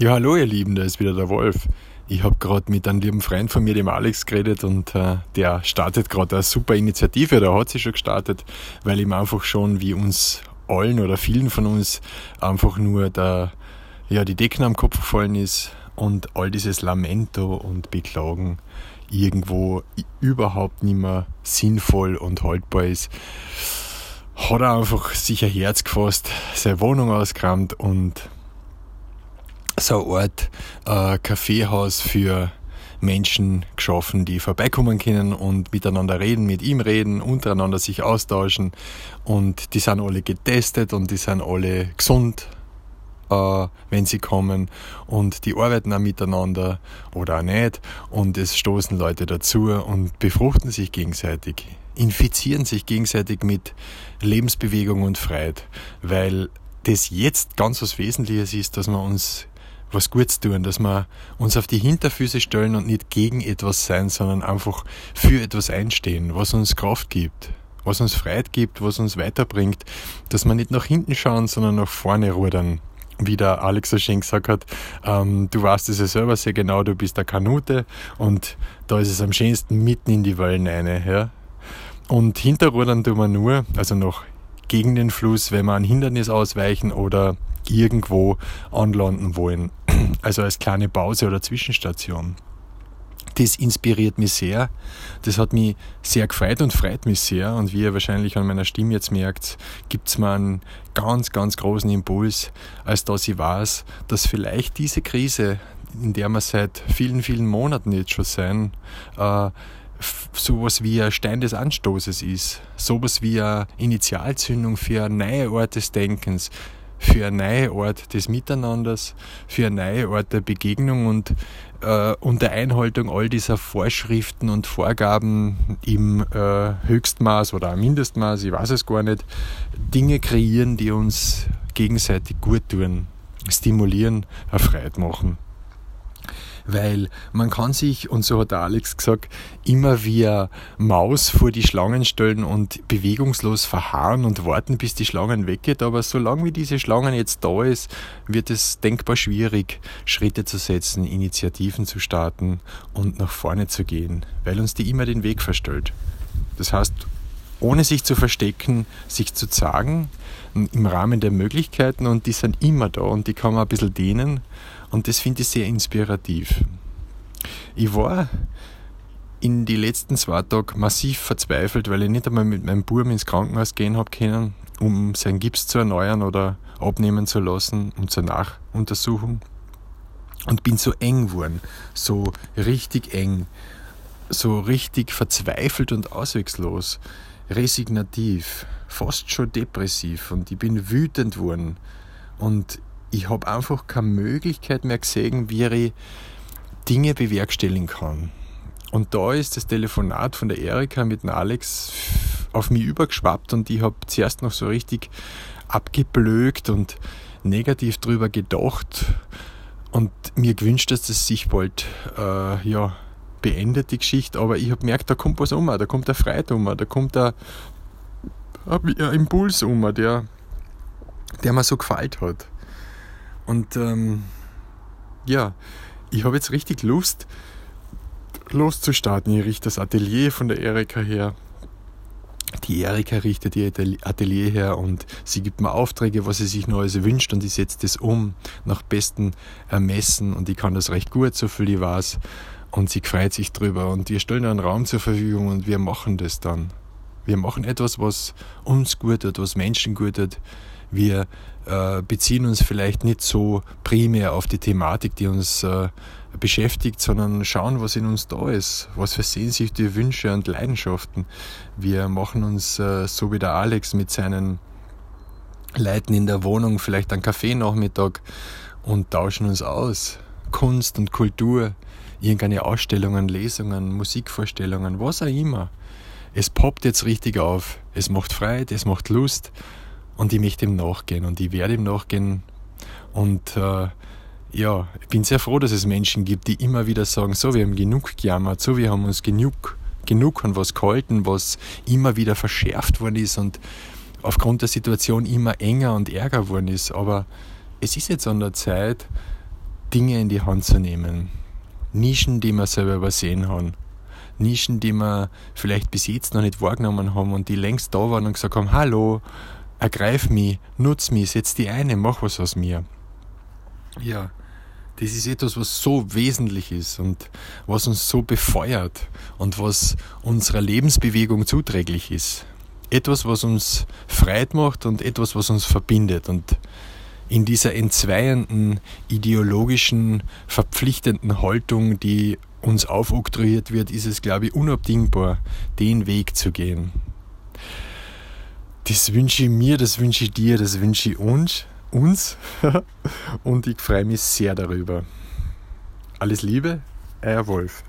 Ja, hallo ihr Lieben, da ist wieder der Wolf. Ich habe gerade mit einem lieben Freund von mir, dem Alex, geredet und äh, der startet gerade eine super Initiative, der hat sie schon gestartet, weil ihm einfach schon wie uns allen oder vielen von uns einfach nur der, ja, die Decken am Kopf gefallen ist und all dieses Lamento und Beklagen irgendwo überhaupt nicht mehr sinnvoll und haltbar ist, hat er einfach sich ein Herz gefasst, seine Wohnung ausgerammt und so eine Art äh, Kaffeehaus für Menschen geschaffen, die vorbeikommen können und miteinander reden, mit ihm reden, untereinander sich austauschen. Und die sind alle getestet und die sind alle gesund, äh, wenn sie kommen. Und die arbeiten auch miteinander oder auch nicht. Und es stoßen Leute dazu und befruchten sich gegenseitig, infizieren sich gegenseitig mit Lebensbewegung und Freiheit. Weil das jetzt ganz was Wesentliches ist, dass wir uns was Gutes tun, dass wir uns auf die Hinterfüße stellen und nicht gegen etwas sein, sondern einfach für etwas einstehen, was uns Kraft gibt, was uns Freiheit gibt, was uns weiterbringt, dass wir nicht nach hinten schauen, sondern nach vorne rudern. Wie der Alex so schön gesagt hat, ähm, du weißt es ja selber sehr genau, du bist der Kanute und da ist es am schönsten mitten in die Wellen eine, ja. Und hinterrudern tun wir nur, also noch gegen den Fluss, wenn wir ein Hindernis ausweichen oder irgendwo anlanden wollen. Also als kleine Pause oder Zwischenstation. Das inspiriert mich sehr. Das hat mich sehr gefreut und freut mich sehr. Und wie ihr wahrscheinlich an meiner Stimme jetzt merkt, gibt es mir einen ganz, ganz großen Impuls, als dass ich weiß, dass vielleicht diese Krise, in der wir seit vielen, vielen Monaten jetzt schon sein, äh, sowas wie ein Stein des Anstoßes ist, sowas wie eine Initialzündung für neue Art des Denkens, für eine neue Art des Miteinanders, für eine neue Art der Begegnung und äh, unter Einhaltung all dieser Vorschriften und Vorgaben im äh, Höchstmaß oder Mindestmaß, ich weiß es gar nicht, Dinge kreieren, die uns gegenseitig gut tun, stimulieren, erfreut machen weil man kann sich, und so hat der Alex gesagt, immer wie eine Maus vor die Schlangen stellen und bewegungslos verharren und warten, bis die Schlangen weggeht. Aber solange wie diese Schlangen jetzt da ist, wird es denkbar schwierig, Schritte zu setzen, Initiativen zu starten und nach vorne zu gehen, weil uns die immer den Weg verstellt. Das heißt, ohne sich zu verstecken, sich zu sagen, im Rahmen der Möglichkeiten und die sind immer da und die kann man ein bisschen dehnen und das finde ich sehr inspirativ. Ich war in die letzten zwei Tage massiv verzweifelt, weil ich nicht einmal mit meinem Buben ins Krankenhaus gehen habe können, um seinen Gips zu erneuern oder abnehmen zu lassen, um zur Nachuntersuchung. Und bin so eng geworden, so richtig eng, so richtig verzweifelt und auswegslos, resignativ, fast schon depressiv und ich bin wütend geworden. Und ich habe einfach keine Möglichkeit mehr gesehen, wie ich Dinge bewerkstelligen kann. Und da ist das Telefonat von der Erika mit dem Alex auf mich übergeschwappt und ich habe zuerst noch so richtig abgeblökt und negativ drüber gedacht und mir gewünscht, dass das sich bald äh, ja, beendet, die Geschichte. Aber ich habe gemerkt, da kommt was um, da kommt der Freit um, da kommt ein Impuls um, der, der mir so gefällt hat. Und ähm, ja, ich habe jetzt richtig Lust, loszustarten. Ich richte das Atelier von der Erika her. Die Erika richtet ihr Atelier her und sie gibt mir Aufträge, was sie sich Neues wünscht und ich setze das um nach bestem Ermessen und ich kann das recht gut, so viel ich weiß. Und sie freut sich drüber und wir stellen einen Raum zur Verfügung und wir machen das dann. Wir machen etwas, was uns gut tut, was Menschen gut tut. Wir äh, beziehen uns vielleicht nicht so primär auf die Thematik, die uns äh, beschäftigt, sondern schauen, was in uns da ist, was für Sehnsüchte, Wünsche und Leidenschaften. Wir machen uns, äh, so wie der Alex mit seinen Leuten in der Wohnung, vielleicht einen Kaffeenachmittag und tauschen uns aus. Kunst und Kultur, irgendeine Ausstellungen, Lesungen, Musikvorstellungen, was auch immer. Es poppt jetzt richtig auf. Es macht Freude, es macht Lust und ich möchte ihm nachgehen und ich werde ihm nachgehen. Und äh, ja, ich bin sehr froh, dass es Menschen gibt, die immer wieder sagen, so, wir haben genug gejammert, so, wir haben uns genug, genug an was gehalten, was immer wieder verschärft worden ist und aufgrund der Situation immer enger und ärger worden ist. Aber es ist jetzt an der Zeit, Dinge in die Hand zu nehmen. Nischen, die wir selber übersehen haben. Nischen, die wir vielleicht bis jetzt noch nicht wahrgenommen haben und die längst da waren und gesagt haben, hallo, ergreif mich, nutz mich, setz die eine, mach was aus mir. Ja, das ist etwas, was so wesentlich ist und was uns so befeuert und was unserer Lebensbewegung zuträglich ist. Etwas, was uns Freit macht und etwas, was uns verbindet. Und in dieser entzweienden, ideologischen, verpflichtenden Haltung, die uns aufoktroyiert wird, ist es, glaube ich, unabdingbar, den Weg zu gehen. Das wünsche ich mir, das wünsche ich dir, das wünsche ich uns, uns und ich freue mich sehr darüber. Alles Liebe, euer Wolf.